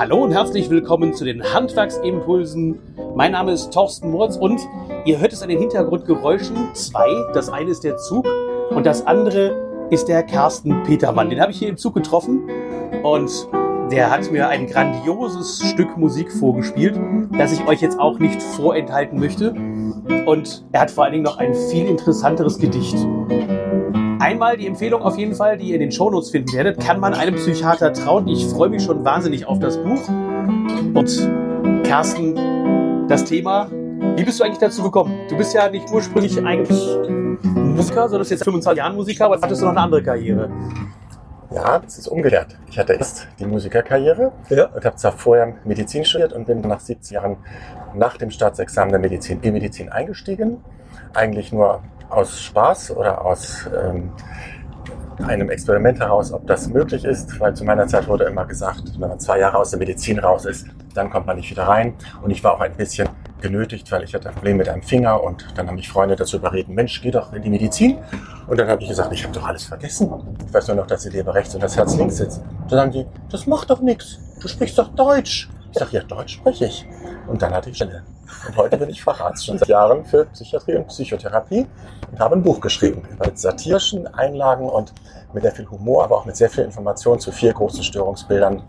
Hallo und herzlich willkommen zu den Handwerksimpulsen. Mein Name ist Thorsten Moritz und ihr hört es an den Hintergrundgeräuschen. Zwei. Das eine ist der Zug und das andere ist der Carsten Petermann. Den habe ich hier im Zug getroffen und der hat mir ein grandioses Stück Musik vorgespielt, das ich euch jetzt auch nicht vorenthalten möchte. Und er hat vor allen Dingen noch ein viel interessanteres Gedicht. Einmal die Empfehlung auf jeden Fall, die ihr in den Shownotes finden werdet. Kann man einem Psychiater trauen? Ich freue mich schon wahnsinnig auf das Buch. Und Carsten, das Thema. Wie bist du eigentlich dazu gekommen? Du bist ja nicht ursprünglich eigentlich Musiker, sondern bist jetzt 25 Jahre Musiker, aber hattest du noch eine andere Karriere. Ja, das ist umgekehrt. Ich hatte erst die Musikerkarriere ja. und habe zwar vorher Medizin studiert und bin nach 70 Jahren nach dem Staatsexamen der Medizin in Medizin eingestiegen. Eigentlich nur aus Spaß oder aus ähm, einem Experiment heraus, ob das möglich ist, weil zu meiner Zeit wurde immer gesagt, wenn man zwei Jahre aus der Medizin raus ist, dann kommt man nicht wieder rein. Und ich war auch ein bisschen genötigt, weil ich hatte ein Problem mit einem Finger und dann haben mich Freunde dazu überreden, Mensch, geh doch in die Medizin. Und dann habe ich gesagt, ich habe doch alles vergessen. Ich weiß nur noch, dass die Leber rechts und das Herz links sitzt. Dann sagen die, das macht doch nichts. Du sprichst doch Deutsch. Ich sage, ja, Deutsch spreche ich. Und dann hatte ich Stelle. Und heute bin ich Facharzt schon seit Jahren für Psychiatrie und Psychotherapie und habe ein Buch geschrieben mit satirischen Einlagen und mit sehr viel Humor, aber auch mit sehr viel Information zu vier großen Störungsbildern,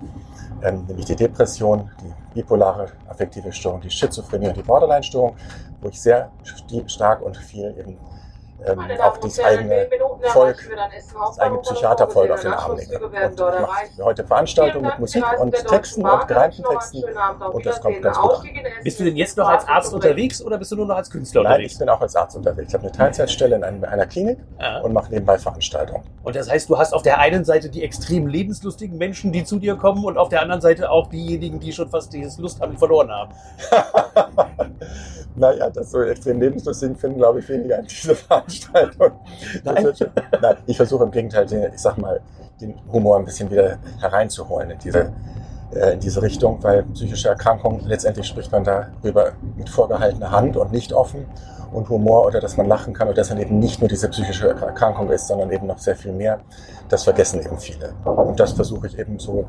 ähm, nämlich die Depression, die bipolare affektive Störung, die Schizophrenie und die Borderline-Störung, wo ich sehr stark und viel eben ähm, auch das eigene Volk, das eigene Psychiatervolk auf den Arm lege. Und ich mache heute Veranstaltungen mit Musik und Texten und gereimten Texten und das kommt ganz gut an. Bist du denn jetzt noch als Arzt unterwegs oder bist du nur noch als Künstler Nein, unterwegs? Nein, ich bin auch als Arzt unterwegs. Ich habe eine Teilzeitstelle in einer Klinik und mache nebenbei Veranstaltungen. Und das heißt, du hast auf der einen Seite die extrem lebenslustigen Menschen, die zu dir kommen und auf der anderen Seite auch diejenigen, die schon fast dieses Lust haben verloren haben. naja, das so extrem lebenslustig finden, glaube ich, weniger in dieser Veranstaltung. Nein. Nein, ich versuche im Gegenteil, den, ich sag mal, den Humor ein bisschen wieder hereinzuholen in diese, äh, in diese Richtung, weil psychische Erkrankungen, letztendlich spricht man darüber mit vorgehaltener Hand und nicht offen. Und Humor oder dass man lachen kann oder dass man eben nicht nur diese psychische Erkrankung ist, sondern eben noch sehr viel mehr, das vergessen eben viele. Und das versuche ich eben so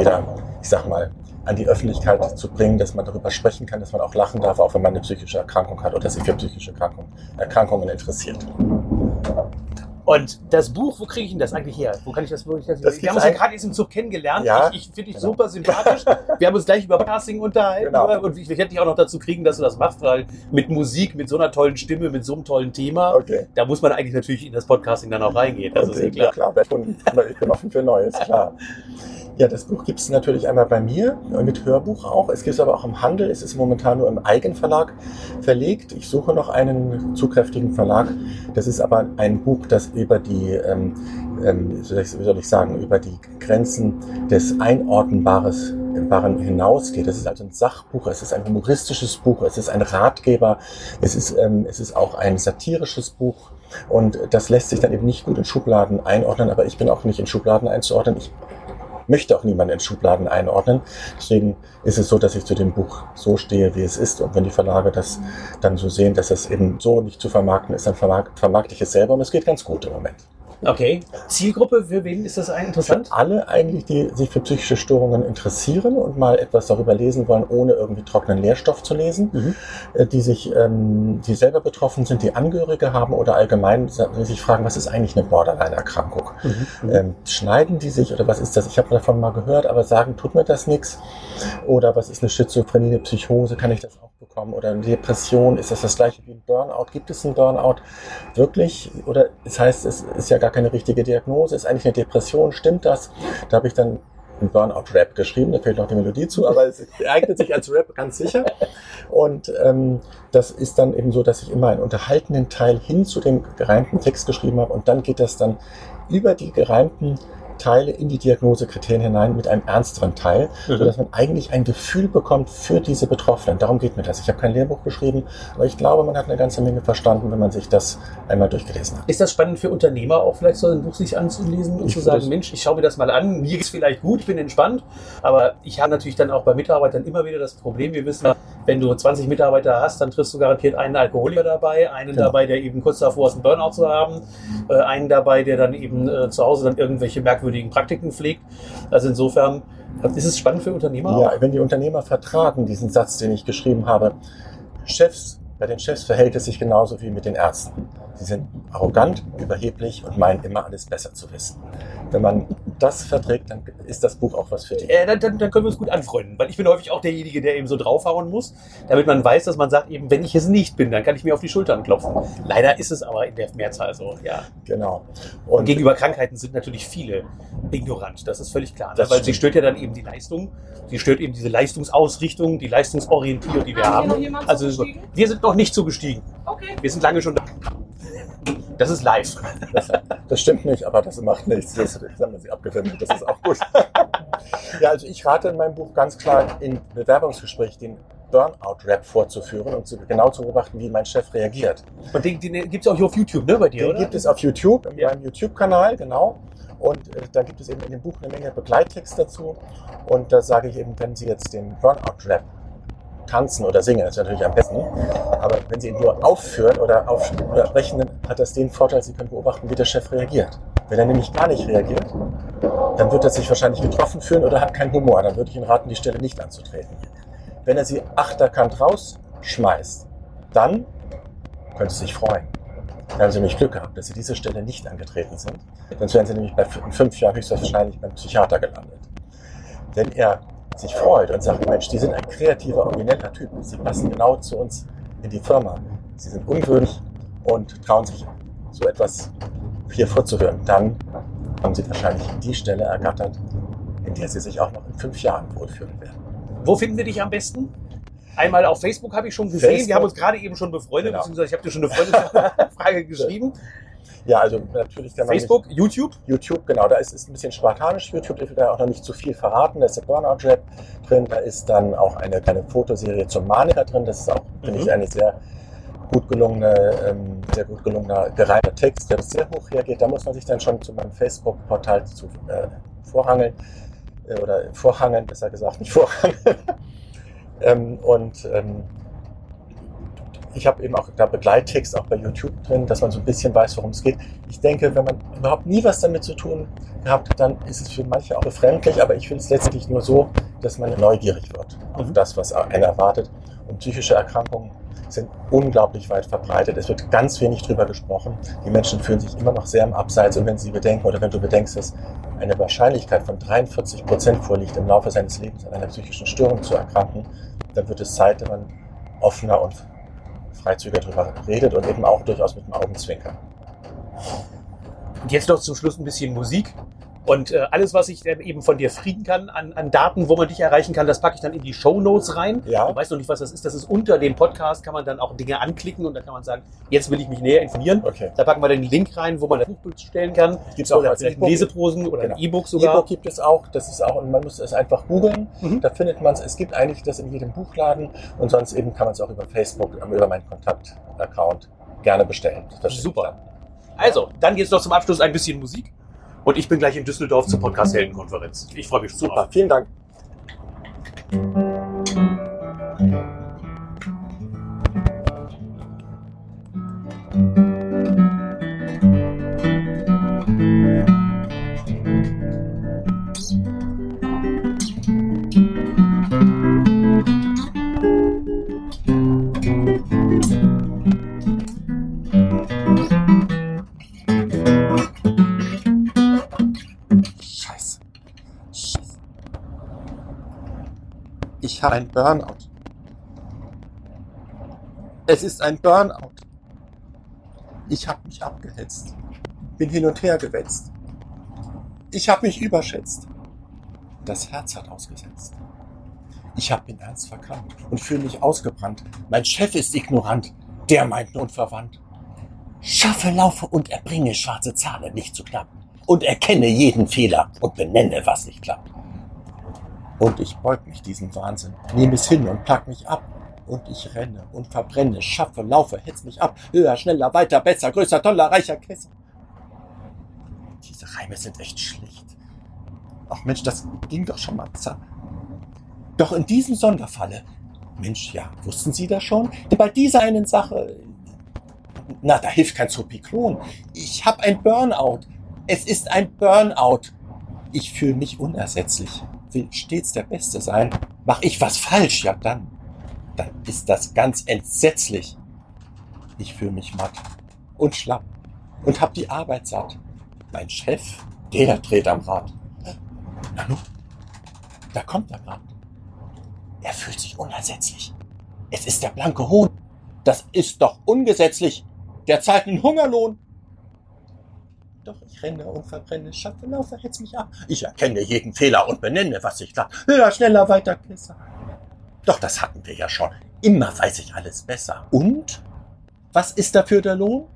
wieder, ich sag mal, an die Öffentlichkeit zu bringen, dass man darüber sprechen kann, dass man auch lachen darf, auch wenn man eine psychische Erkrankung hat oder sich für psychische Erkrankungen, Erkrankungen interessiert. Und das Buch, wo kriege ich denn das eigentlich her? Wo kann ich das wirklich? Das, wir haben uns ja gerade im Zug kennengelernt. Ja, ich, ich finde dich genau. super sympathisch. wir haben uns gleich über Casting unterhalten. Genau. Und ich, ich hätte dich auch noch dazu kriegen, dass du das machst, weil mit Musik, mit so einer tollen Stimme, mit so einem tollen Thema, okay. da muss man eigentlich natürlich in das Podcasting dann auch reingehen. Das okay, ist eh klar. Ja, klar. Ich bin offen für Neues, klar. Ja, das Buch gibt es natürlich einmal bei mir, mit Hörbuch auch. Es gibt es aber auch im Handel. Es ist momentan nur im Eigenverlag verlegt. Ich suche noch einen zukräftigen Verlag. Das ist aber ein Buch, das über die, ähm, ähm, wie soll ich sagen, über die Grenzen des Einordnbares hinausgeht. Es ist also ein Sachbuch, es ist ein humoristisches Buch, es ist ein Ratgeber, es ist, ähm, es ist auch ein satirisches Buch. Und das lässt sich dann eben nicht gut in Schubladen einordnen, aber ich bin auch nicht in Schubladen einzuordnen. Ich möchte auch niemand in Schubladen einordnen. Deswegen ist es so, dass ich zu dem Buch so stehe, wie es ist. Und wenn die Verlage das dann so sehen, dass es eben so nicht zu vermarkten ist, dann vermarkte ich es selber und es geht ganz gut im Moment. Okay. Zielgruppe, für wen ist das interessant? Für alle eigentlich, die sich für psychische Störungen interessieren und mal etwas darüber lesen wollen, ohne irgendwie trockenen Lehrstoff zu lesen, mhm. Äh, die sich, ähm, die selber betroffen sind, die Angehörige haben oder allgemein sich fragen, was ist eigentlich eine Borderline-Erkrankung? Mhm. mhm. Ähm, schneiden die sich oder was ist das? Ich habe davon mal gehört, aber sagen, tut mir das nichts? Oder was ist eine Schizophrenie, eine Psychose? Kann ich das auch bekommen? Oder eine Depression? Ist das das gleiche wie ein Burnout? Gibt es einen Burnout wirklich? Oder das heißt, es ist ja gar keine richtige Diagnose, ist eigentlich eine Depression, stimmt das? Da habe ich dann einen Burnout-Rap geschrieben, da fehlt noch die Melodie zu, aber es eignet sich als Rap ganz sicher. Und ähm, das ist dann eben so, dass ich immer einen unterhaltenden Teil hin zu dem gereimten Text geschrieben habe und dann geht das dann über die gereimten Teile in die Diagnosekriterien hinein mit einem ernsteren Teil, mhm. sodass man eigentlich ein Gefühl bekommt für diese Betroffenen. Darum geht mir das. Ich habe kein Lehrbuch geschrieben, aber ich glaube, man hat eine ganze Menge verstanden, wenn man sich das einmal durchgelesen hat. Ist das spannend für Unternehmer auch vielleicht so ein Buch sich anzulesen und ich zu sagen, Mensch, ich schaue mir das mal an, mir geht's vielleicht gut, ich bin entspannt, aber ich habe natürlich dann auch bei Mitarbeitern immer wieder das Problem, wir wissen, wenn du 20 Mitarbeiter hast, dann triffst du garantiert einen Alkoholiker dabei, einen genau. dabei, der eben kurz davor ist, einen Burnout zu haben, äh, einen dabei, der dann eben äh, zu Hause dann irgendwelche merkwürdigen Praktiken pflegt. Also insofern Ist es spannend für Unternehmer? Ja, wenn die Unternehmer vertragen, diesen Satz, den ich geschrieben habe, Chefs, bei den Chefs verhält es sich genauso wie mit den Ärzten. Sie sind arrogant, überheblich und meinen immer alles besser zu wissen. Wenn man das verträgt, dann ist das Buch auch was für dich. Äh, dann, dann, dann können wir uns gut anfreunden, weil ich bin häufig auch derjenige, der eben so draufhauen muss, damit man weiß, dass man sagt, eben, wenn ich es nicht bin, dann kann ich mir auf die Schultern klopfen. Leider ist es aber in der Mehrzahl so, ja. Genau. Und, und gegenüber Krankheiten sind natürlich viele ignorant, das ist völlig klar. Ne? Weil stimmt. sie stört ja dann eben die Leistung, sie stört eben diese Leistungsausrichtung, die Leistungsorientierung, die wir haben. haben. Also wir sind noch nicht zugestiegen. Okay. Wir sind lange schon da. Das ist live. Das, das, stimmt nicht, aber das macht nichts. Das, haben wir sie abgewendet. Das ist auch gut. ja, also ich rate in meinem Buch ganz klar, in Bewerbungsgespräch den Burnout-Rap vorzuführen und zu, genau zu beobachten, wie mein Chef reagiert. Und den, den gibt es auch hier auf YouTube, ne, bei dir, Den oder? gibt es auf YouTube, in ja. meinem YouTube-Kanal, genau. Und äh, da gibt es eben in dem Buch eine Menge Begleittext dazu. Und da sage ich eben, wenn Sie jetzt den Burnout-Rap tanzen oder singen, das ist natürlich am besten. Aber wenn Sie ihn nur aufführen oder aufbrechen, dann hat das den Vorteil, Sie können beobachten, wie der Chef reagiert. Wenn er nämlich gar nicht reagiert, dann wird er sich wahrscheinlich getroffen fühlen oder hat keinen Humor. Dann würde ich Ihnen raten, die Stelle nicht anzutreten. Wenn er Sie achterkant rausschmeißt, dann können Sie sich freuen. Dann haben Sie nämlich Glück gehabt, dass Sie diese Stelle nicht angetreten sind. Sonst wären Sie nämlich bei, fünf Jahren höchstwahrscheinlich beim Psychiater gelandet. Wenn er sich freut und sagt, Mensch, die sind ein kreativer, origineller Typ. Sie passen genau zu uns in die Firma. Sie sind ungewöhnlich und trauen sich so etwas hier vorzuhören. Dann haben sie wahrscheinlich die Stelle ergattert, in der sie sich auch noch in fünf Jahren wohlfühlen werden. Wo finden wir dich am besten? Einmal auf Facebook habe ich schon gesehen. Facebook. Wir haben uns gerade eben schon befreundet, genau. beziehungsweise ich habe dir schon eine Freundesfrage geschrieben. Ja, also natürlich kann man. Facebook, nicht, YouTube? YouTube, genau. Da ist es ein bisschen spartanisch. YouTube, ich will da auch noch nicht zu viel verraten. Da ist der Burnout-Rap drin. Da ist dann auch eine kleine Fotoserie zum Maniker drin. Das ist auch, mhm. finde ich, eine sehr gut gelungene, ähm, sehr gut gelungener, gereimter Text, der sehr hoch reagiert. Da muss man sich dann schon zu meinem Facebook-Portal zu äh, vorhangeln. Äh, oder vorhangeln, besser gesagt, nicht vorhangeln. ähm, und ähm, ich habe eben auch da Begleittext auch bei YouTube drin, dass man so ein bisschen weiß, worum es geht. Ich denke, wenn man überhaupt nie was damit zu tun gehabt hat, dann ist es für manche auch befremdlich, aber ich finde es letztlich nur so, dass man neugierig wird auf mhm. das, was einen erwartet. Und psychische Erkrankungen sind unglaublich weit verbreitet. Es wird ganz wenig drüber gesprochen. Die Menschen fühlen sich immer noch sehr im Abseits. Und wenn sie bedenken oder wenn du bedenkst, dass eine Wahrscheinlichkeit von 43 Prozent vorliegt, im Laufe seines Lebens an einer psychischen Störung zu erkranken, dann wird es Zeit, wenn man offener und freizügiger darüber redet und eben auch durchaus mit dem Augenzwinkern. Und jetzt noch zum Schluss ein bisschen Musik. Und äh, alles, was ich dann eben von dir frieden kann an, an Daten, wo man dich erreichen kann, das packe ich dann in die Show Notes rein. Ja. Du weißt noch nicht, was das ist. Das ist unter dem Podcast, kann man dann auch Dinge anklicken und dann kann man sagen, jetzt will ich mich näher informieren. Okay. Da packen wir dann den Link rein, wo man das Buch bestellen kann. Gibt es auch als vielleicht Leseprosen oder genau. ein E-Book sogar. E-Book gibt es auch. Das ist auch, und man muss es einfach googeln. Mhm. Da findet man es. Es gibt eigentlich das in jedem Buchladen und sonst eben kann man es auch über Facebook, über meinen Kontakt-Account gerne bestellen. Das Super. Also, dann jetzt noch zum Abschluss ein bisschen Musik. Und ich bin gleich in Düsseldorf zur Podcast-Heldenkonferenz. Ich freue mich schon. Super, drauf. vielen Dank. Ich habe ein Burnout. Es ist ein Burnout. Ich habe mich abgehetzt, bin hin und her gewetzt. Ich habe mich überschätzt. Das Herz hat ausgesetzt. Ich habe den Ernst verkannt und fühle mich ausgebrannt. Mein Chef ist ignorant, der meint nun verwandt. Schaffe, laufe und erbringe schwarze Zahlen nicht zu knapp und erkenne jeden Fehler und benenne, was nicht klappt. Und ich beug mich diesem Wahnsinn, nehme es hin und pack mich ab. Und ich renne und verbrenne, schaffe, laufe, hetz mich ab. Höher, schneller, weiter, besser, größer, toller, reicher, Kessel. Diese Reime sind echt schlecht. Ach Mensch, das ging doch schon mal zack. Doch in diesem Sonderfalle, Mensch, ja, wussten Sie das schon? Bei dieser einen Sache, na, da hilft kein Zopiklon. Ich habe ein Burnout. Es ist ein Burnout. Ich fühle mich unersetzlich will stets der Beste sein. Mach ich was falsch, ja dann, dann ist das ganz entsetzlich. Ich fühle mich matt und schlapp und hab die Arbeit satt. Mein Chef, der dreht am Rad. Nanu, da kommt er grad. Er fühlt sich unersetzlich. Es ist der blanke Hohn. Das ist doch ungesetzlich. Der zahlt einen Hungerlohn. Doch ich renne und verbrenne, schaffe, laufe, hetz mich ab. Ich erkenne jeden Fehler und benenne, was ich da. Höher, schneller, weiter, besser. Doch das hatten wir ja schon. Immer weiß ich alles besser. Und? Was ist dafür der Lohn?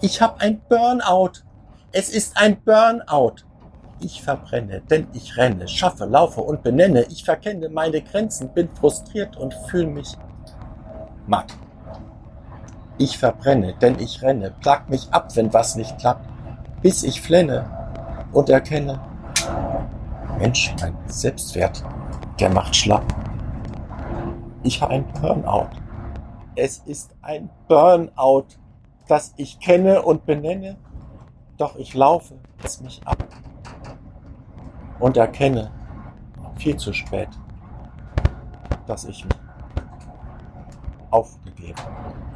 Ich hab ein Burnout. Es ist ein Burnout. Ich verbrenne, denn ich renne, schaffe, laufe und benenne. Ich verkenne meine Grenzen, bin frustriert und fühle mich matt. Ich verbrenne, denn ich renne, plag mich ab, wenn was nicht klappt, bis ich flenne und erkenne, Mensch, mein Selbstwert, der macht schlapp. Ich habe ein Burnout. Es ist ein Burnout, das ich kenne und benenne, doch ich laufe es mich ab und erkenne viel zu spät, dass ich mich aufgegeben habe.